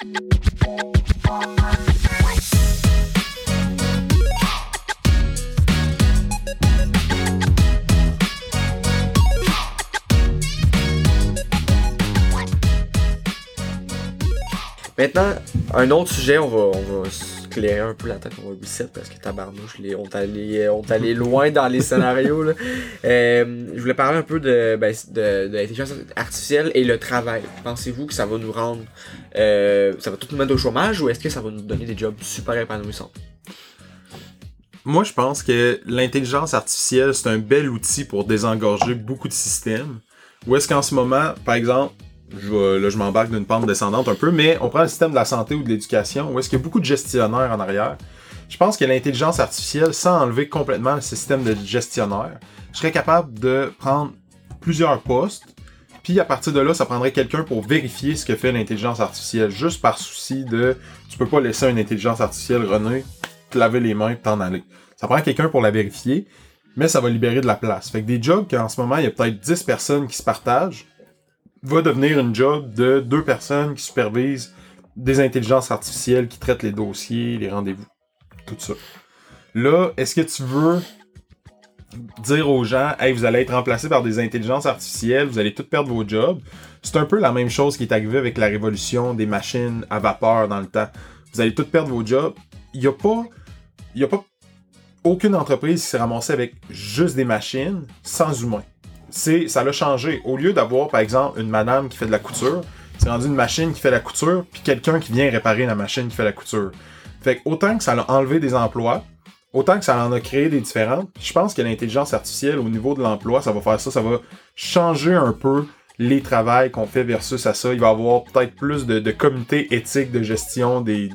Maintenant, un autre sujet, on va, se clairer un peu la tête, on va reset parce que tabarnouche, les, on allé, on allé loin dans les scénarios. Là. Euh, je voulais parler un peu de, ben, de, de l'intelligence artificielle et le travail. Pensez-vous que ça va nous rendre, euh, ça va tout nous mettre au chômage ou est-ce que ça va nous donner des jobs super épanouissants? Moi, je pense que l'intelligence artificielle, c'est un bel outil pour désengorger beaucoup de systèmes. Ou est-ce qu'en ce moment, par exemple, là, je m'embarque d'une pente descendante un peu, mais on prend le système de la santé ou de l'éducation, où est-ce qu'il y a beaucoup de gestionnaires en arrière. Je pense que l'intelligence artificielle, sans enlever complètement le système de gestionnaire, je serais capable de prendre plusieurs postes, puis à partir de là, ça prendrait quelqu'un pour vérifier ce que fait l'intelligence artificielle, juste par souci de, tu peux pas laisser une intelligence artificielle runner, te laver les mains, puis t'en aller. Ça prend quelqu'un pour la vérifier, mais ça va libérer de la place. Fait que des jobs qu'en ce moment, il y a peut-être 10 personnes qui se partagent, va devenir une job de deux personnes qui supervisent des intelligences artificielles qui traitent les dossiers, les rendez-vous, tout ça. Là, est-ce que tu veux dire aux gens, hey, vous allez être remplacés par des intelligences artificielles, vous allez tous perdre vos jobs? C'est un peu la même chose qui est arrivée avec la révolution des machines à vapeur dans le temps. Vous allez tous perdre vos jobs. Il n'y a pas, a pas aucune entreprise qui s'est ramassée avec juste des machines sans humains c'est ça l'a changé. Au lieu d'avoir, par exemple, une madame qui fait de la couture, c'est rendu une machine qui fait la couture, puis quelqu'un qui vient réparer la machine qui fait la couture. Fait autant que ça a enlevé des emplois, autant que ça en a créé des différentes, je pense que l'intelligence artificielle, au niveau de l'emploi, ça va faire ça, ça va changer un peu les travails qu'on fait versus à ça. Il va y avoir peut-être plus de, comités éthiques de gestion des,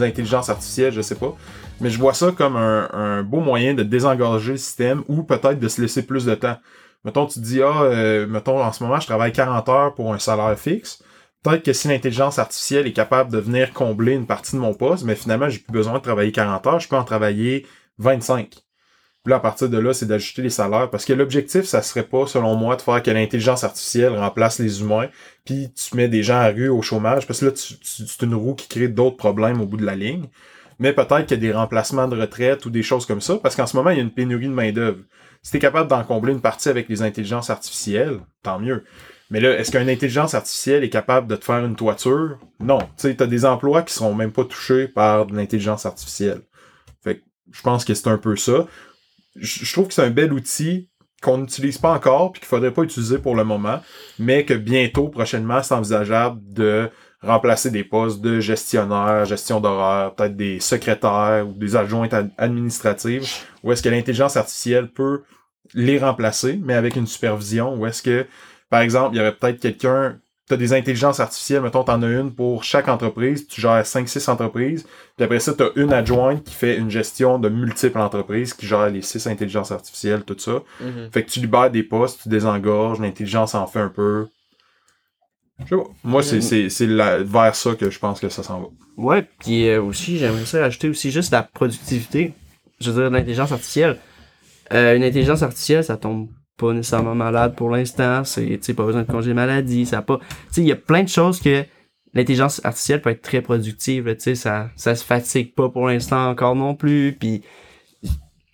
intelligences artificielles, je sais pas. Mais je vois ça comme un, un beau moyen de désengorger le système ou peut-être de se laisser plus de temps. Mettons, tu te dis, ah, euh, mettons, en ce moment, je travaille 40 heures pour un salaire fixe. Peut-être que si l'intelligence artificielle est capable de venir combler une partie de mon poste, mais finalement, j'ai plus besoin de travailler 40 heures, je peux en travailler 25. Puis là, à partir de là, c'est d'ajuster les salaires. Parce que l'objectif, ça serait pas, selon moi, de faire que l'intelligence artificielle remplace les humains, puis tu mets des gens à rue au chômage, parce que là, tu- tu- c'est une roue qui crée d'autres problèmes au bout de la ligne. Mais peut-être qu'il y a des remplacements de retraite ou des choses comme ça, parce qu'en ce moment, il y a une pénurie de main-d'œuvre. Si t'es capable d'en combler une partie avec les intelligences artificielles, tant mieux. Mais là, est-ce qu'une intelligence artificielle est capable de te faire une toiture? Non. Tu sais, t'as des emplois qui seront même pas touchés par de l'intelligence artificielle. Fait que je pense que c'est un peu ça. Je je trouve que c'est un bel outil qu'on n'utilise pas encore puis qu'il faudrait pas utiliser pour le moment, mais que bientôt, prochainement, c'est envisageable de remplacer des postes de gestionnaire, gestion d'horaire, peut-être des secrétaires ou des adjointes ad- administratives, ou est-ce que l'intelligence artificielle peut les remplacer, mais avec une supervision, ou est-ce que, par exemple, il y aurait peut-être quelqu'un, tu as des intelligences artificielles, mettons, tu en as une pour chaque entreprise, tu gères 5-6 entreprises, puis après ça, tu as une adjointe qui fait une gestion de multiples entreprises, qui gère les 6 intelligences artificielles, tout ça. Mhm. Fait que tu libères des postes, tu désengorges, l'intelligence en fait un peu. Je sais pas. Moi, c'est, c'est, c'est la- vers ça que je pense que ça s'en va. Ouais, puis euh, aussi, j'aimerais ça rajouter aussi juste la productivité. Je veux dire, l'intelligence artificielle. Euh, une intelligence artificielle, ça tombe pas nécessairement malade pour l'instant. C'est, tu sais, pas besoin de congé maladie. Ça pas, tu sais, il y a plein de choses que l'intelligence artificielle peut être très productive. là, Tu sais, ça, ça se fatigue pas pour l'instant encore non plus. Puis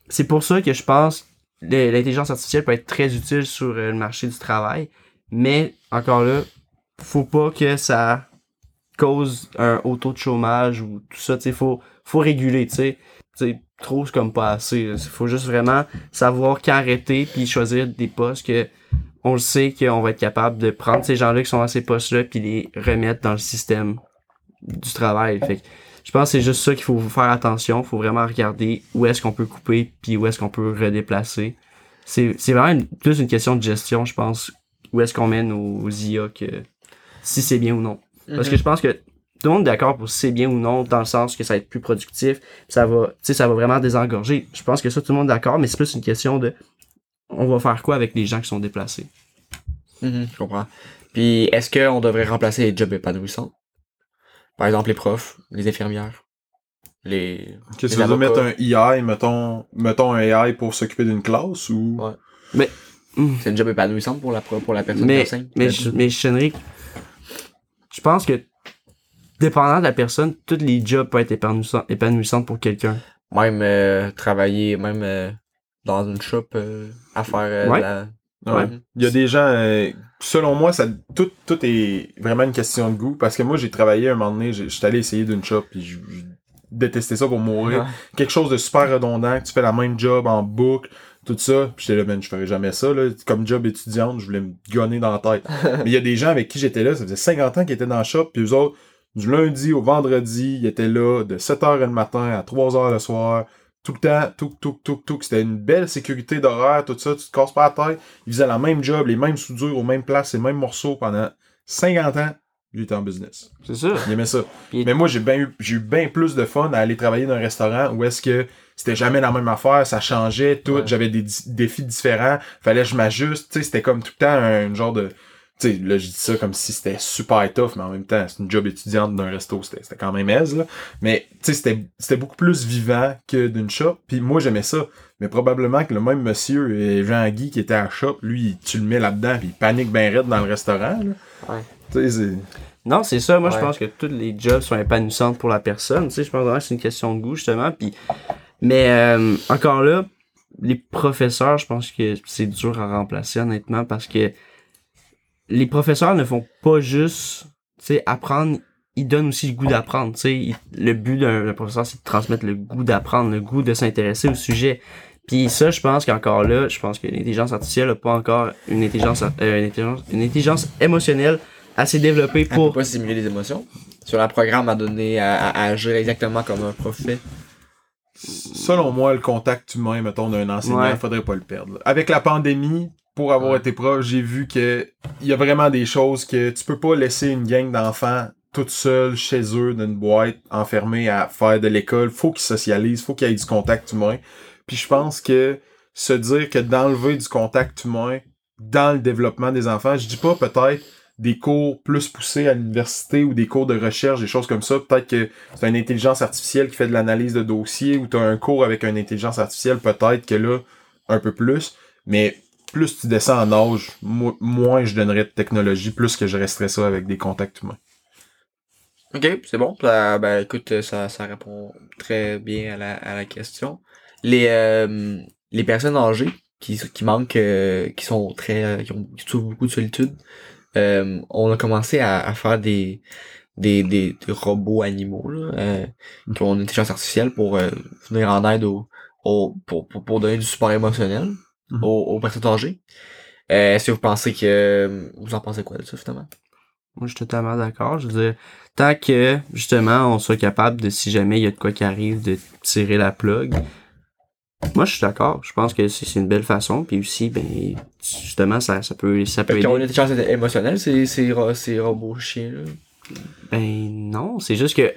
c'est pour ça que je pense que l'intelligence artificielle peut être très utile sur euh, le marché du travail. Mais encore là, faut pas que ça cause un haut taux de chômage ou tout ça, tu faut, faut réguler, tu sais. Trop, c'est comme pas assez. Il faut juste vraiment savoir qu'arrêter puis choisir des postes que on le sait qu'on va être capable de prendre ces gens-là qui sont à ces postes-là puis les remettre dans le système du travail. Fait que je pense que c'est juste ça qu'il faut faire attention. faut vraiment regarder où est-ce qu'on peut couper puis où est-ce qu'on peut redéplacer. C'est, c'est vraiment plus une question de gestion, je pense. Où est-ce qu'on mène aux IA que si c'est bien ou non. Parce que je pense que tout le monde est d'accord pour si c'est bien ou non, dans le sens que ça va être plus productif, puis ça va, tu sais, ça va vraiment désengorger. Je pense que ça, tout le monde est d'accord, mais c'est plus une question de on va faire quoi avec les gens qui sont déplacés. Mhm, je comprends. Puis, est-ce qu'on devrait remplacer les jobs épanouissants? Par exemple, les profs, les infirmières, les... Qu'est-ce que Les tu veux mettre un AI, mettons, mettons un AI pour s'occuper d'une classe ou? Ouais. Hum. C'est une job épanouissante pour la, pour la personne qui Mais, enseigne? mais, je, mais je pense que dépendant de la personne, tous les jobs peuvent être épanouissants, épanouissants pour quelqu'un. Même euh, travailler, même euh, dans une shop euh, à faire euh, de Ouais. la... Ouais. Il y a des gens, euh, selon moi, ça, tout, tout est vraiment une question de goût. Parce que moi, j'ai travaillé un moment donné, j'ai- j'étais allé essayer d'une shop, puis je, je détestais ça pour mourir. Ouais. Quelque chose de super redondant, que tu fais la même job en boucle, tout ça. Puis j'étais là, man, je ferais jamais ça, là. Comme job étudiante, je voulais me gonner dans la tête. Mais il y a des gens avec qui j'étais là, ça faisait 50 ans qu'ils étaient dans la shop, puis eux autres, du lundi au vendredi, ils étaient là de 7h le matin à 3h le soir. Tout le temps, tout, tout, tout, tout. C'était une belle sécurité d'horaire, tout ça. Tu te casses pas la tête. Ils faisaient la même job, les mêmes soudures aux mêmes places, les mêmes morceaux pendant 50 ans. Lui était en business. C'est ça. Il aimait ça. Puis- Mais moi, j'ai bien eu, j'ai eu bien plus de fun à aller travailler dans un restaurant où est-ce que c'était jamais la même affaire, ça changeait, tout. Ouais. J'avais des défis différents. Fallait que je m'ajuste. Tu sais, c'était comme tout le temps un genre de, tu sais, là, je dis ça comme si c'était super tough, mais en même temps, c'est une job étudiante d'un resto, c'était, quand même aise, là. Mais, tu sais, c'était, c'était beaucoup plus vivant que d'une shop. Puis moi, j'aimais ça. Mais probablement que le même monsieur, Jean-Guy, qui était à la shop, lui, tu le mets là-dedans, puis il panique ben raide dans le restaurant, là. Ouais. Tu sais, c'est... Non, c'est ça. Moi, je pense que tous les jobs sont épanouissants pour la personne. Tu sais, je pense vraiment que c'est une question de goût, justement. Puis, mais euh, encore là, les professeurs, je pense que c'est dur à remplacer, honnêtement, parce que les professeurs ne font pas juste, apprendre. Ils donnent aussi le goût d'apprendre. Le but d'un professeur, c'est de transmettre le goût d'apprendre, le goût de s'intéresser au sujet. Puis ça, je pense qu'encore là, je pense que l'intelligence artificielle n'a pas encore une intelligence, euh, une intelligence, une intelligence émotionnelle assez développée Elle pour peut pas simuler les émotions. Sur un programme à donner, à, à, à agir exactement comme un prof fait. Selon moi, le contact humain, mettons, d'un enseignant, Ouais. faudrait pas le perdre. là. Avec la pandémie, pour avoir Ouais. été prof, j'ai vu que il y a vraiment des choses que tu peux pas laisser une gang d'enfants toute seule chez eux d'une boîte enfermée à faire de l'école. Faut qu'ils socialisent, faut qu'il y ait du contact humain. Puis je pense que se dire que d'enlever du contact humain dans le développement des enfants, je dis pas peut-être des cours plus poussés à l'université ou des cours de recherche, des choses comme ça. Peut-être que c'est une intelligence artificielle qui fait de l'analyse de dossiers ou tu as un cours avec une intelligence artificielle, peut-être que là, un peu plus. Mais plus tu descends en âge, mo- moins je donnerais de technologie, plus que je resterais ça avec des contacts humains. Ok, c'est bon. Ben, écoute, ça, ça répond très bien à la, à la question. Les, euh, les personnes âgées qui, qui manquent, euh, qui sont très, euh, qui, ont, beaucoup de solitude, euh, on a commencé à, à faire des, des, des, des robots animaux, là, euh, qui ont une intelligence artificielle pour euh, venir en aide aux- pour, pour, pour donner du support émotionnel Mhm. aux, aux personnes âgées. Est-ce que vous pensez que, vous en pensez quoi de ça, finalement? Moi, je suis totalement d'accord. Je veux dire, tant que, justement, on soit capable de, si jamais il y a de quoi qui arrive, de tirer la plug. Moi, je suis d'accord. Je pense que c'est c'est une belle façon. Puis aussi, ben, justement, ça, ça peut, ça peut Fait qu'ils ont une aider. intelligence émotionnelle, ces, ces, ro- ces robots chiens, là. Ben, non. C'est juste que,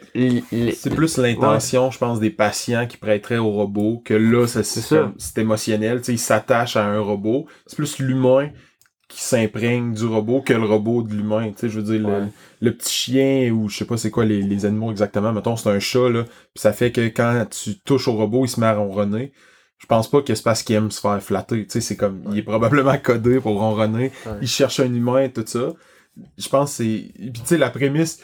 C'est plus l'intention, je pense, des patients qui prêteraient au robot, que là, ça, c'est, C'est c'est émotionnel, tu sais, ils s'attachent à un robot. C'est plus l'humain qui s'imprègne du robot que le robot de l'humain, tu sais, je veux dire, le, Ouais. le petit chien, ou je sais pas c'est quoi les, les animaux exactement, mettons, c'est un chat, là, pis ça fait que quand tu touches au robot, il se met à ronronner. Je pense pas que c'est parce qu'il aime se faire flatter, tu sais, c'est comme, il est probablement codé pour ronronner, Ouais. il cherche un humain et tout ça. Je pense que c'est. Puis tu sais, la prémisse,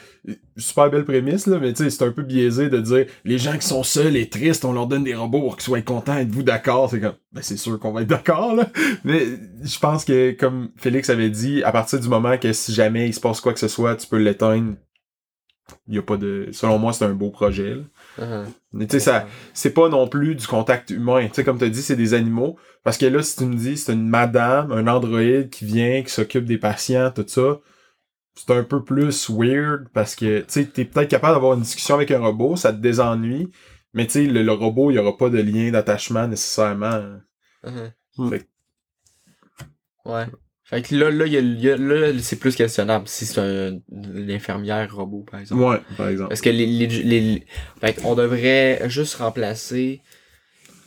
super belle prémisse, là, mais tu sais, c'est un peu biaisé de dire les gens qui sont seuls et tristes, on leur donne des robots pour qu'ils soient contents, êtes-vous d'accord? C'est comme ben c'est sûr qu'on va être d'accord, là. Mais je pense que, comme Félix avait dit, à partir du moment que si jamais il se passe quoi que ce soit, tu peux l'éteindre. Il y a pas de. Selon moi, c'est un beau projet. là. Uh-huh. Mais tu sais, ça, c'est pas non plus du contact humain. Tu sais, comme t'as dit, c'est des animaux. Parce que là, si tu me dis, c'est une madame, un androïde qui vient, qui s'occupe des patients, tout ça, c'est un peu plus weird parce que, tu sais, t'es peut-être capable d'avoir une discussion avec un robot, ça te désennuie, mais tu sais, le, le robot, il y aura pas de lien d'attachement nécessairement. Uh-huh. Fait Ouais. Fait que là, là, il y a- il y a- là, c'est plus questionnable si c'est un, une infirmière robot, par exemple. Ouais, par exemple. Parce que les, les, les, fait qu'on devrait juste remplacer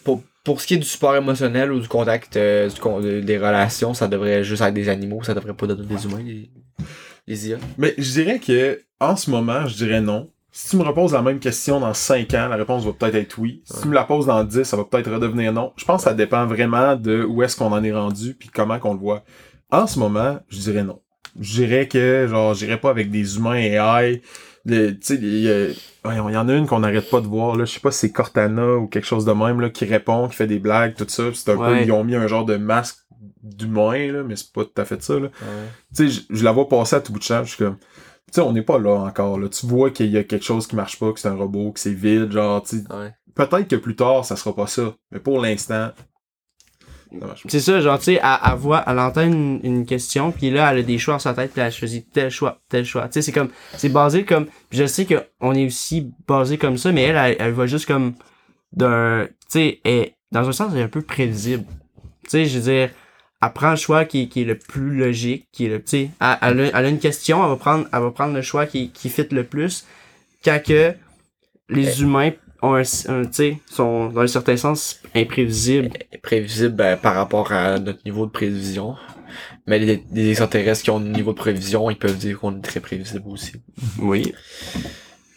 pour, pour ce qui est du support émotionnel ou du contact euh, du de- des relations, ça devrait juste être des animaux, ça devrait pas être des humains, les, les IA. Mais je dirais que, en ce moment, je dirais non. Si tu me reposes la même question dans 5 ans, la réponse va peut-être être oui. Si tu me la poses dans 10, ça va peut-être redevenir non. Je pense que ça dépend vraiment de où est-ce qu'on en est rendu puis comment qu'on le voit. En ce moment, je dirais non. Je dirais que, genre, j'irais pas avec des humains AI les- tu sais, il y, en a une qu'on n'arrête pas de voir, là. Je sais pas si c'est Cortana ou quelque chose de même, là, qui répond, qui fait des blagues, tout ça. C'est un peu, ils ont mis un genre de masque d'humain, là, mais c'est pas tout à fait ça, là. Tu sais, je- la vois passer à tout bout de champ, je suis comme, tu sais, on n'est pas là encore, là. Tu vois qu'il y a quelque chose qui marche pas, que c'est un robot, que c'est vide, genre, tu sais, Ouais. peut-être que plus tard, ça sera pas ça. Mais pour l'instant. C'est ça, genre, tu sais, elle, elle voit, elle entend une, une question, puis là, elle a des choix dans sa tête, puis elle choisit tel choix, tel choix. Tu sais, c'est comme, c'est basé comme, je sais qu'on est aussi basé comme ça, mais elle, elle, elle voit juste comme d'un, tu sais, dans un sens, elle est un peu prévisible. Tu sais, je veux dire, elle prend le choix qui, qui est le plus logique, qui est le, tu sais, elle, elle a, elle a une question, elle va prendre, elle va prendre le choix qui, qui fit le plus, quand que les humains ont un, un tu sais, sont, dans un certain sens, imprévisibles. prévisible ben, par rapport à notre niveau de prévision. Mais les, les extraterrestres qui ont un niveau de prévision, ils peuvent dire qu'on est très prévisible aussi. Oui.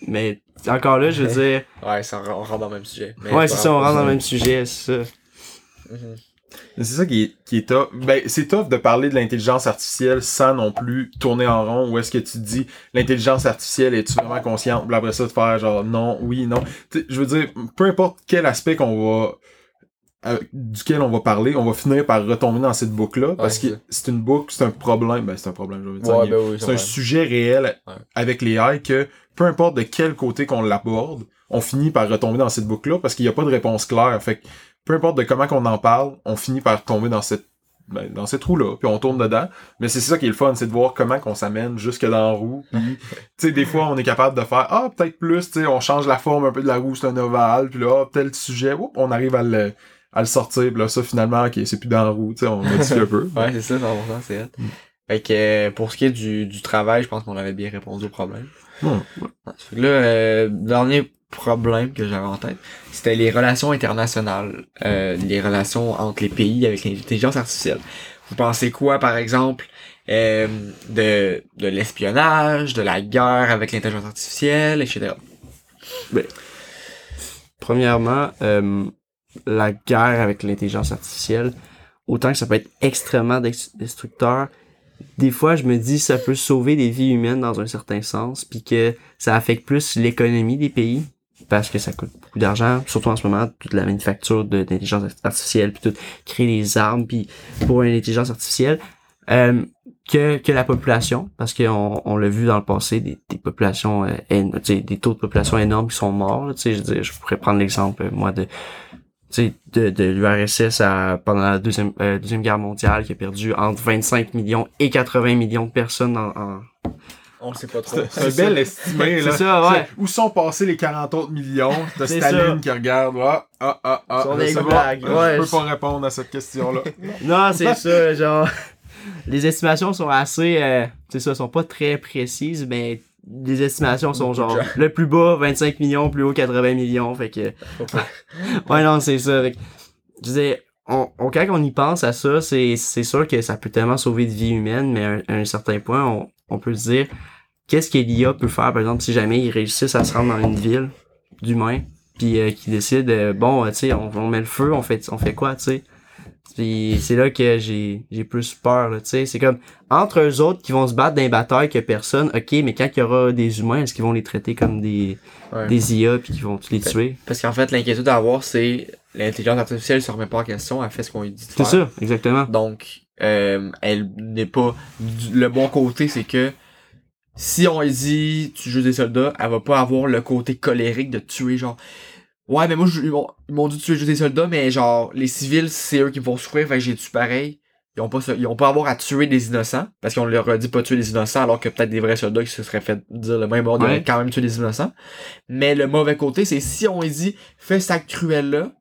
Mais encore là, je veux dire. Ouais, ça, on rentre dans le même sujet. Mais Ouais, c'est ça, on rentre dans le même sujet, c'est ça. Mhm. Mais C'est ça qui est, qui est tough. Ben, c'est tough de parler de l'intelligence artificielle sans non plus tourner en rond. Ou est-ce que tu te dis, l'intelligence artificielle, est-tu vraiment consciente? Puis après ça, de faire genre, non, oui, non. Je veux dire, peu importe quel aspect qu'on va, euh, duquel on va parler, on va finir par retomber dans cette boucle-là. parce que c'est une boucle, c'est un problème. Ben, c'est un problème, je veux dire. Ouais, ben oui, c'est un sujet réel Ouais. avec les AI que peu importe de quel côté qu'on l'aborde, on finit par retomber dans cette boucle-là parce qu'il n'y a pas de réponse claire. Fait que peu importe de comment qu'on en parle, on finit par tomber dans cette ben, dans ces trous-là, puis on tourne dedans. Mais c'est ça qui est le fun, c'est de voir comment qu'on s'amène jusque dans la roue. Puis, tu sais, des fois, on est capable de faire ah peut-être plus, tu sais, on change la forme un peu de la roue, c'est un ovale, puis là, ah, tel sujet, oups, on arrive à le à le sortir, puis là, ça finalement, ok, c'est plus dans la roue, tu sais, on modifie un peu. Ouais, c'est ça, 100%, c'est hot. Fait que euh, pour ce qui est du, du travail, je pense qu'on avait bien répondu au problème. Ouais. Là, euh, dernier problème que j'avais en tête, c'était les relations internationales, euh, les relations entre les pays avec l'intelligence artificielle. Vous pensez quoi, par exemple, euh, de, de l'espionnage, de la guerre avec l'intelligence artificielle, etc. Premièrement, euh, la guerre avec l'intelligence artificielle, autant que ça peut être extrêmement destructeur, des fois, je me dis ça peut sauver des vies humaines dans un certain sens, puis que ça affecte plus l'économie des pays, parce que ça coûte beaucoup d'argent, surtout en ce moment, toute la manufacture d'intelligence artificielle, puis tout, créer des armes, puis pour une intelligence artificielle, euh, que, que la population, parce qu'on on l'a vu dans le passé, des, populations, euh, des taux de population énormes qui sont morts, là, je je pourrais prendre l'exemple, euh, moi, de, de, de l'URSS pendant la deuxième, deuxième guerre mondiale, qui a perdu entre 25 millions et 80 millions de personnes en- On le sait pas trop. C'est un bel estimé, là. C'est ça, ouais. C'est- Où sont passés les 40 autres millions? T'as C'est Staline ça. qui regarde, ah, ah, ah, ah. Sont je des blagues, ouais. Je peux pas répondre à cette question-là. Non, c'est ça, genre. Les estimations sont assez. Euh, c'est ça, sont pas très précises, mais les estimations sont genre. Le plus bas, 25 millions, plus haut, 80 millions. Fait que. ouais, non, c'est ça. Fait que, je disais, on, on- quand on y pense à ça, c'est, c'est sûr que ça peut tellement sauver de vies humaines, mais à un, à un certain point, on, on peut se dire, qu'est-ce que l'IA peut faire, par exemple, si jamais ils réussissent à se rendre dans une ville d'humains, puis euh, qu'ils décident, euh, bon, euh, tu sais, on, on met le feu, on fait, on fait quoi, tu sais? Puis c'est là que j'ai j'ai plus peur, tu sais. C'est comme, entre eux autres qui vont se battre dans les batailles que personne, ok, mais quand il y aura des humains, est-ce qu'ils vont les traiter comme des, Ouais. des IA puis qu'ils vont les tuer? Parce qu'en fait, l'inquiétude à avoir, c'est l'intelligence artificielle se remet pas en question, elle fait ce qu'on lui dit de C'est ça, exactement. Donc, euh, elle n'est pas. du- Le bon côté, c'est que si on dit tu joues des soldats, elle va pas avoir le côté colérique de tuer genre. Ouais, mais moi, je- ils m'ont ils m'ont dit de tuer juste des soldats, mais genre, les civils, c'est eux qui vont souffrir, fait que j'ai tué pareil? Ils ont pas, ils ont pas avoir à tuer des innocents, parce qu'on leur a dit pas tuer des innocents, alors que peut-être des vrais soldats qui se seraient fait dire le même ordre, ils Ouais. auraient quand même tué des innocents. Mais le mauvais côté, c'est si on dit, fais cet acte cruel-là,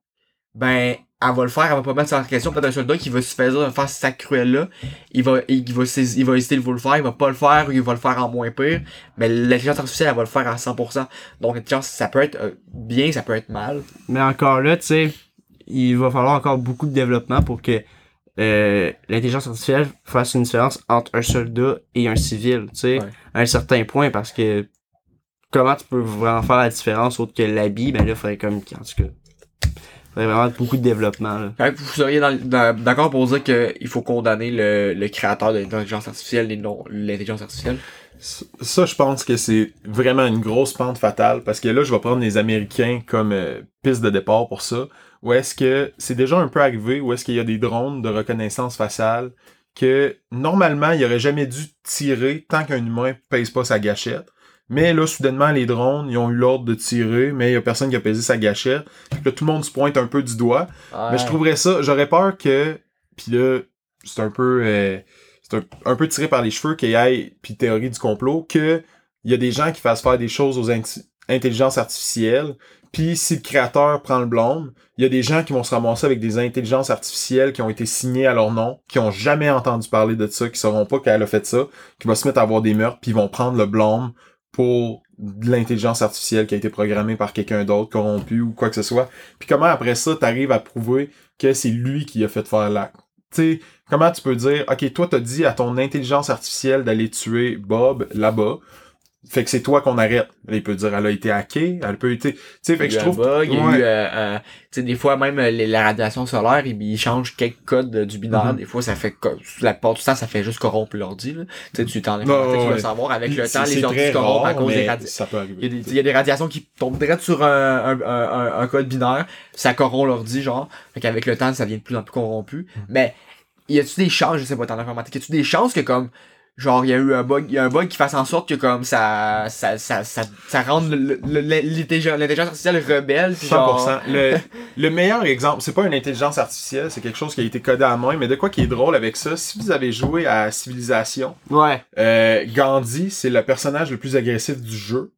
ben, elle va le faire, elle va pas mettre ça en question. Peut-être un soldat qui va se faire faire cet acte cruel-là, il va, il va, il va hésiter de vous le faire, il va pas le faire, ou il va le faire en moins pire. Mais l'intelligence artificielle, elle va le faire à 100%. Donc, l'intelligence, ça peut être euh, bien, ça peut être mal. Mais encore là, tu sais, il va falloir encore beaucoup de développement pour que euh, l'intelligence artificielle fasse une différence entre un soldat et un civil, tu sais, Ouais. à un certain point, parce que comment tu peux vraiment faire la différence autre que l'habit, ben là, il faudrait comme, en tout cas, il faudrait vraiment beaucoup de développement, là. Fait que vous seriez d'accord pour dire qu'il faut condamner le, le créateur de l'intelligence artificielle et non l'intelligence artificielle? Ça, je pense que c'est vraiment une grosse pente fatale parce que là, je vais prendre les Américains comme euh, piste de départ pour ça. Ou est-ce que c'est déjà un peu arrivé, ou est-ce qu'il y a des drones de reconnaissance faciale que normalement, il aurait jamais dû tirer tant qu'un humain pèse pas sa gâchette. Mais là, soudainement, les drones, ils ont eu l'ordre de tirer, mais il y a personne qui a pesé sa gâchette. Puis là, tout le monde se pointe un peu du doigt. Mais je trouverais ça, j'aurais peur que, puis là, c'est un peu, euh, c'est un, un peu tiré par les cheveux qu'il y ait, puis théorie du complot, que il y a des gens qui fassent faire des choses aux intelligences artificielles, puis si le créateur prend le blâme, il y a des gens qui vont se ramasser avec des intelligences artificielles qui ont été signées à leur nom, qui ont jamais entendu parler de ça, qui sauront pas qu'elle a fait ça, qui vont se mettre à avoir des meurtres, puis ils vont prendre le blâme pour l'intelligence artificielle qui a été programmée par quelqu'un d'autre, corrompu ou quoi que ce soit. Puis comment après ça, t'arrives à prouver que c'est lui qui a fait faire l'acte? Tu sais, comment tu peux dire, ok, toi t'as dit à ton intelligence artificielle d'aller tuer Bob là-bas, fait que c'est toi qu'on arrête. Il peut dire, elle a été hackée, elle peut être, tu sais, fait que je trouve, bug, il y a eu, euh, euh, tu sais, des fois même euh, les- la radiation solaire, il, il change quelques codes du binaire. Mhm. Des fois, ça fait, la plupart du temps, ça fait juste corrompre l'ordi. Tu sais, tu t'en Ouais, tu vas savoir avec le temps, les c'est ordi très se corrompent à cause des radiations. Ça peut arriver. Il y, a des, il y a des radiations qui tombent direct sur un, un, un, code binaire, ça corrompt l'ordi, genre. Fait qu'avec le temps, ça devient de plus en plus corrompu. Mhm. Mais, y a-tu des chances, je sais pas, en informatique, y a-tu des chances que comme, genre, il y a eu un bug, il y a un bug qui fasse en sorte que comme ça, ça, ça, ça, ça rende l'intelligence artificielle rebelle, pis 100%. genre. Le, le meilleur exemple, c'est pas une intelligence artificielle, c'est quelque chose qui a été codé à main, mais de quoi qui est drôle avec ça, si vous avez joué à Civilisation, Ouais. euh, Gandhi, c'est le personnage le plus agressif du jeu.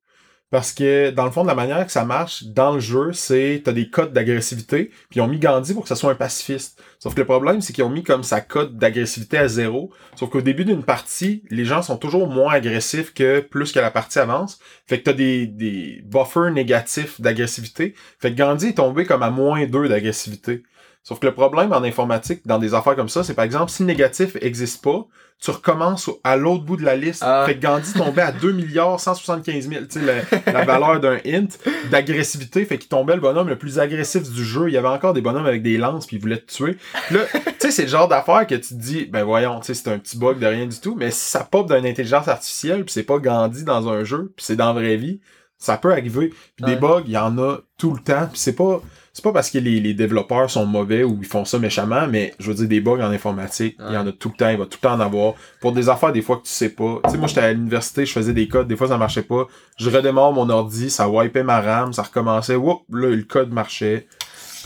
Parce que, dans le fond, de la manière que ça marche dans le jeu, c'est, t'as des codes d'agressivité, puis ils ont mis Gandhi pour que ça soit un pacifiste. Sauf que le problème, c'est qu'ils ont mis comme sa cote d'agressivité à zéro. Sauf qu'au début d'une partie, les gens sont toujours moins agressifs que plus que la partie avance. Fait que t'as des, des buffers négatifs d'agressivité. Fait que Gandhi est tombé comme à moins 2 d'agressivité. Sauf que le problème en informatique, dans des affaires comme ça, c'est par exemple, si le négatif existe pas, tu recommences à l'autre bout de la liste. Ah. Fait que Gandhi tombait à 2 milliards 175 000, tu sais, la, la valeur d'un int d'agressivité. Fait qu'il tombait le bonhomme le plus agressif du jeu. Il y avait encore des bonhommes avec des lances puis ils voulaient te tuer. Puis là, tu sais, c'est le genre d'affaire que tu te dis, ben voyons, tu sais, c'est un petit bug de rien du tout. Mais si ça pop d'une intelligence artificielle puis c'est pas Gandhi dans un jeu puis c'est dans la vraie vie, ça peut arriver. Puis des bugs, il y en a tout le temps. Puis c'est pas c'est pas parce que les, les développeurs sont mauvais ou ils font ça méchamment, mais je veux dire, des bugs en informatique, il y en a tout le temps, il va tout le temps en avoir. Pour des affaires, des fois, que tu sais pas. Tu sais, moi, j'étais à l'université, je faisais des codes, des fois, ça marchait pas. Je redémarre mon ordi, ça wipait ma RAM, ça recommençait, whoop, là, le code marchait.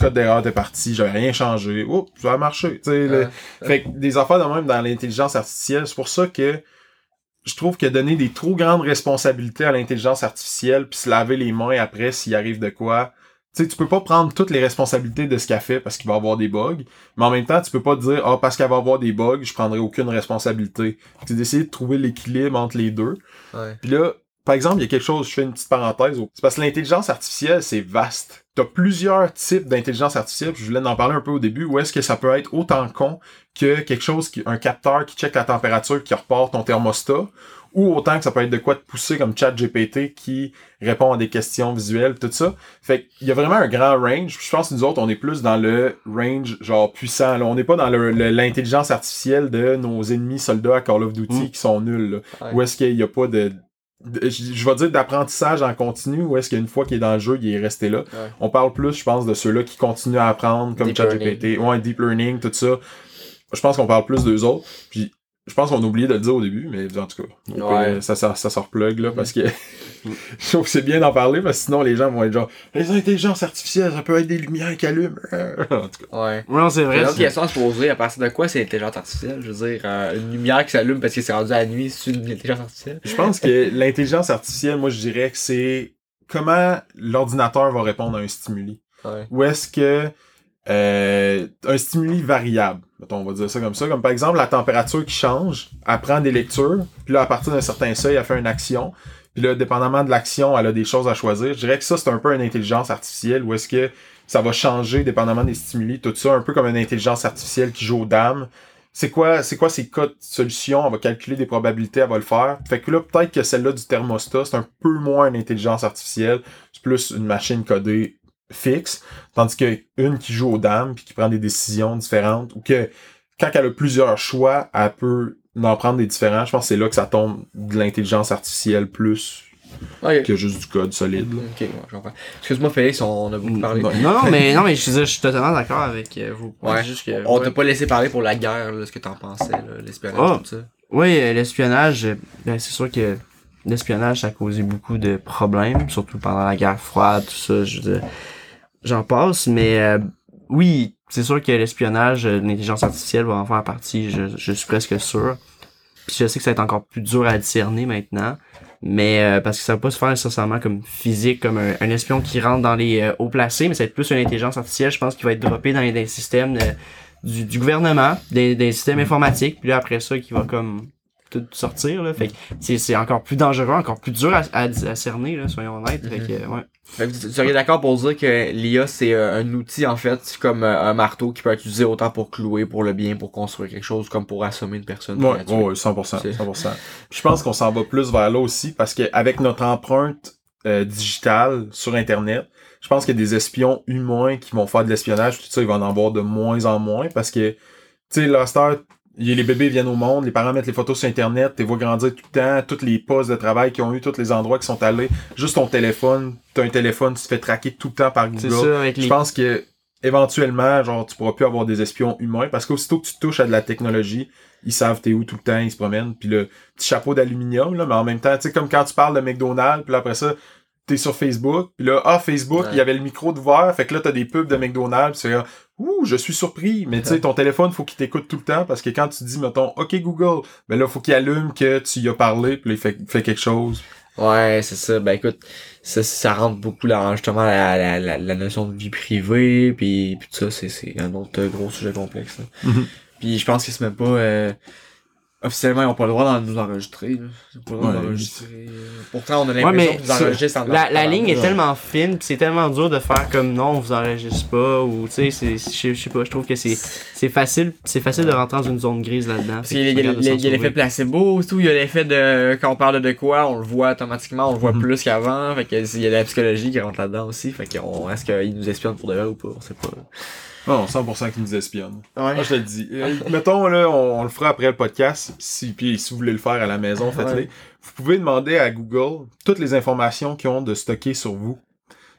Le code d'erreur était parti, j'avais rien changé, whoop, ça a marché. Tu sais. Fait que des affaires de même dans l'intelligence artificielle, c'est pour ça que je trouve que donner des trop grandes responsabilités à l'intelligence artificielle puis se laver les mains après s'il arrive de quoi, tu sais, tu peux pas prendre toutes les responsabilités de ce qu'elle fait parce qu'il va avoir des bugs, mais en même temps, tu peux pas te dire, ah, parce qu'elle va avoir des bugs, je prendrai aucune responsabilité. C'est d'essayer de trouver l'équilibre entre les deux. Ouais. Puis là, par exemple, il y a quelque chose, je fais une petite parenthèse. C'est parce que l'intelligence artificielle, c'est vaste. T'as plusieurs types d'intelligence artificielle, puis je voulais en parler un peu au début, où est-ce que ça peut être autant con que quelque chose qui, un capteur qui check la température, qui repart ton thermostat, ou autant que ça peut être de quoi te pousser comme ChatGPT qui répond à des questions visuelles, tout ça. Fait qu'il y a vraiment un grand range. Je pense que nous autres, on est plus dans le range genre puissant. Là. On n'est pas dans l'intelligence artificielle de nos ennemis soldats à Call of Duty Mm. qui sont nuls. Là. Ouais. Où est-ce qu'il n'y a pas de- je je vais dire d'apprentissage en continu ou est-ce qu'une fois qu'il est dans le jeu, il est resté là. Ouais. On parle plus, je pense, de ceux-là qui continuent à apprendre comme ChatGPT, ouais, deep learning, tout ça. Je pense qu'on parle plus d'eux autres. Puis je pense qu'on a oublié de le dire au début, mais en tout cas, donc, Ouais. euh, ça, ça, ça se replug là parce que je trouve que c'est bien d'en parler parce que sinon les gens vont être genre les intelligences artificielles, ça peut être des lumières qui allument. en tout cas. Ouais. Non, c'est vrai. Une autre c'est- question à se poser, à partir de quoi c'est l'intelligence artificielle? Je veux dire, euh, une lumière qui s'allume parce que c'est rendu à la nuit, c'est une intelligence artificielle? Je pense que l'intelligence artificielle, moi je dirais que c'est comment l'ordinateur va répondre à un stimuli. Ouais. Ou est-ce que euh, un stimuli variable, on va dire ça comme ça, comme par exemple la température qui change, elle prend des lectures, puis là à partir d'un certain seuil, elle fait une action, puis là dépendamment de l'action, elle a des choses à choisir. Je dirais que ça c'est un peu une intelligence artificielle, ou est-ce que ça va changer dépendamment des stimuli, tout ça, un peu comme une intelligence artificielle qui joue aux dames. C'est quoi, c'est quoi ses cas de solution? Elle va calculer des probabilités, elle va le faire. Fait que là, peut-être que celle-là du thermostat, c'est un peu moins une intelligence artificielle. C'est plus une machine codée fixe. Tandis que une qui joue aux dames puis qui prend des décisions différentes ou que quand elle a plusieurs choix, elle peut d'en prendre des différents. Je pense que c'est là que ça tombe de l'intelligence artificielle plus que juste du code solide. là. Ok, ouais, je comprends. Excuse-moi, Félix, on a beaucoup parlé. Ouais. Non, non, mais, non, mais je, suis- je suis totalement d'accord avec euh, vous. Ouais. Juste que, On ouais. t'a pas laissé parler pour la guerre, là, ce que t'en pensais, l'espionnage, Ah. tout ça. Oui, euh, l'espionnage, euh, ben, c'est sûr que l'espionnage, ça a causé beaucoup de problèmes, surtout pendant la guerre froide, tout ça, je veux dire, j'en passe, mais euh, oui, c'est sûr que l'espionnage, euh, l'intelligence artificielle va en faire partie, je, je suis presque sûr. Puis je sais que ça va être encore plus dur à discerner maintenant, mais euh, parce que ça va pas se faire nécessairement comme physique, comme un, un espion qui rentre dans les euh, hauts placés, mais ça va être plus une intelligence artificielle, je pense, qui va être droppée dans les, dans les systèmes de- du, du gouvernement, des, des systèmes informatiques, puis là après ça, qui va comme tout sortir là. Fait que c'est encore plus dangereux encore plus dur à, à, à cerner là soyons honnêtes. Fait que ouais. Fait que tu tu serais d'accord pour dire que l'IA, c'est euh, un outil, en fait, comme euh, un marteau qui peut être utilisé autant pour clouer, pour le bien, pour construire quelque chose, comme pour assommer une personne. pour Ouais, la tuer. ouais, ouais, 100%, C'est- 100%. Je pense qu'on s'en va plus vers là aussi parce qu'avec notre empreinte euh, digitale sur Internet, je pense qu'il y a des espions humains qui vont faire de l'espionnage, tout ça, il va en avoir de moins en moins parce que, tu sais, là, les bébés viennent au monde, les parents mettent les photos sur Internet, tu vois grandir tout le temps, tous les postes de travail qu'ils ont eu, tous les endroits qui sont allés, juste ton téléphone, t'as un téléphone, tu te fais traquer tout le temps par Google. ça avec Je pense que éventuellement, genre, tu pourras plus avoir des espions humains parce qu'aussitôt que tu touches à de la technologie, ils savent t'es où tout le temps, ils se promènent. Puis le petit chapeau d'aluminium, là, mais en même temps, tu sais, comme quand tu parles de McDonald's, puis après ça, t'es sur Facebook, puis là, ah, Facebook, Ouais. il y avait le micro d'ouvert, fait que là, t'as des pubs de McDonald's, c'est là, ouh, je suis surpris. Mais tu sais, ton téléphone, faut qu'il t'écoute tout le temps parce que quand tu dis, mettons, OK Google, ben là, faut qu'il allume que tu y as parlé, puis là, il fait, fait quelque chose. Ouais, c'est ça. Ben écoute, ça, ça rentre beaucoup dans justement la, la, la, la notion de vie privée, puis, puis tout ça, c'est, c'est un autre gros sujet complexe. là. Mhm. Puis je pense que c'est même pas... euh, officiellement, ils ont pas le droit d'en nous enregistrer. Là. Ils ont pas le droit Ouais, d'enregistrer. Pourtant, on a l'impression mais qu'ils nous enregistrent en la, la ligne est en- tellement fine pis c'est tellement dur de faire comme non on vous enregistre pas ou tu sais c'est je sais pas je trouve que c'est c'est facile c'est facile de rentrer dans une zone grise là-dedans Parce qu'il y a, il y a- il y a- il y a l'effet placebo, tout, il y a l'effet de quand on parle de quoi, on le voit automatiquement, on le voit Mhm. plus qu'avant, fait que il y a la psychologie qui rentre là-dedans aussi, fait qu'on est-ce qu'ils nous espionnent pour de vrai ou pas, on sait pas. Non, 100% qu'ils nous espionnent. Ouais. Moi, je te le dis. Euh, mettons, là, on, on le fera après le podcast. Si, puis si vous voulez le faire à la maison, faites-le. Ouais. Vous pouvez demander à Google toutes les informations qu'ils ont de stocker sur vous.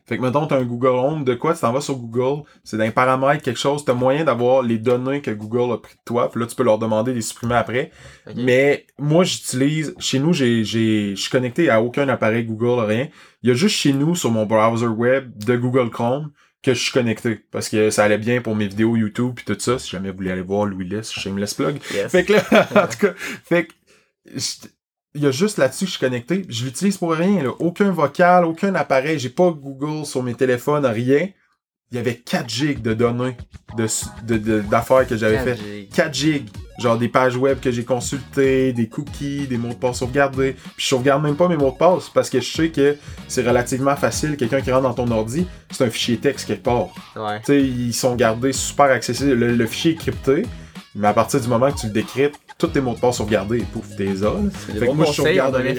Fait que, mettons, t'as un Google Home, de quoi tu t'en vas sur Google, c'est d'un paramètre, quelque chose, t'as moyen d'avoir les données que Google a pris de toi, puis là, tu peux leur demander de les supprimer après. Mais, moi, j'utilise, chez nous, j'ai, j'ai, je suis connecté à aucun appareil Google, rien. Il y a juste chez nous, sur mon browser web de Google Chrome, que je suis connecté. Parce que ça allait bien pour mes vidéos YouTube puis tout ça. Si jamais vous voulez aller voir Louis Less, shameless plug. Yes. Fait que là, en tout cas, fait que, je- il y a juste là-dessus que je suis connecté. Je l'utilise pour rien, là. Aucun vocal, aucun appareil. J'ai pas Google sur mes téléphones, rien. Il y avait 4 gigs de données de, de, de- d'affaires que j'avais fait. 4 gigs. Genre des pages web que j'ai consultées, des cookies, des mots de passe sauvegardés. Puis je sauvegarde même pas mes mots de passe parce que je sais que c'est relativement facile. Quelqu'un qui rentre dans ton ordi, c'est un fichier texte quelque part. Ouais. Tu sais, ils sont gardés super accessibles. Le, le fichier est crypté, mais à partir du moment que tu le décryptes, tous tes mots de passe sauvegardés, pouf, t'es là. Fait que moi, je sauvegarde rien.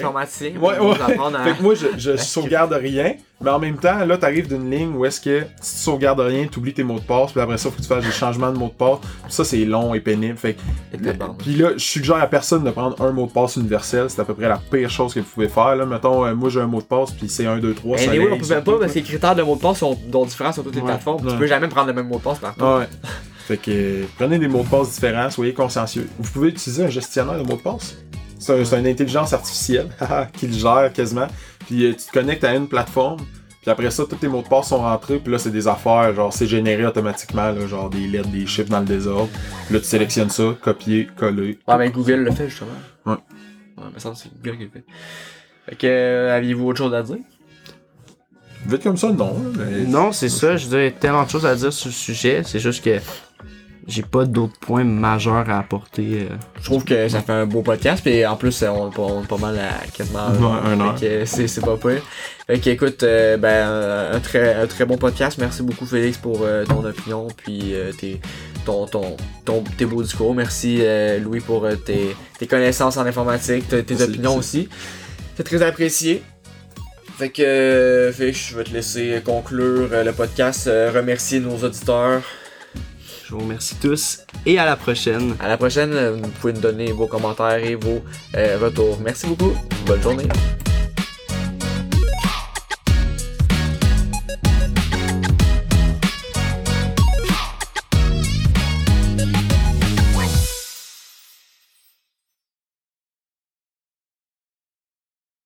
Ouais, ouais. Fait que moi, je, je sauvegarde rien, mais en même temps, là, t'arrives d'une ligne où est-ce que si tu sauvegardes rien, t'oublies tes mots de passe, puis après ça, faut que tu fasses des changements de mots de passe. Puis ça, c'est long et pénible. Fait Et puis là, je suggère à personne de prendre un mot de passe universel. C'est à peu près la pire chose que vous pouvez faire. Là. Mettons, euh, moi j'ai un mot de passe, puis c'est 1, 2, 3. Eh, soleil, anyway, on surtout, pas, parce que les critères de mot de passe sont différents sur toutes les Ouais. plateformes. Tu peux jamais prendre le même mot de passe partout. Ouais. Fait que prenez des mots de passe différents, soyez consciencieux. Vous pouvez utiliser un gestionnaire de mots de passe. C'est un- c'est une intelligence artificielle qui le gère quasiment. Puis euh, tu te connectes à une plateforme. Puis après ça, tous tes mots de passe sont rentrés. Puis là, c'est des affaires. Genre, c'est généré automatiquement. Là, genre des lettres, des chiffres dans le désordre. Puis là, tu sélectionnes ça, copier, coller. Ouais, mais Google le fait justement. Ouais. Ouais, mais ça, c'est Google qui le fait. Fait que, euh, aviez-vous autre chose à dire? Vite comme ça, non. mais- non c'est ça je veux dire tellement de choses à dire sur le sujet c'est juste que j'ai pas d'autres points majeurs à apporter euh. Je trouve que ça fait un beau podcast, puis en plus, on est pas, on est pas mal à quasiment Ouais, un heure. Fait que c'est, c'est pas pire. Fait que, écoute, euh, ben, un très, un très bon podcast. Merci beaucoup, Félix, pour euh, ton opinion, puis euh, tes, ton, ton, ton, tes beaux discours. Merci, euh, Louis, pour euh, tes, tes connaissances en informatique, tes, opinions aussi. C'est très apprécié. Fait que, euh, Félix, je vais te laisser conclure euh, le podcast, euh, remercier nos auditeurs. Je vous remercie tous et à la prochaine. À la prochaine, vous pouvez nous donner vos commentaires et vos euh, retours. Merci beaucoup. Bonne journée.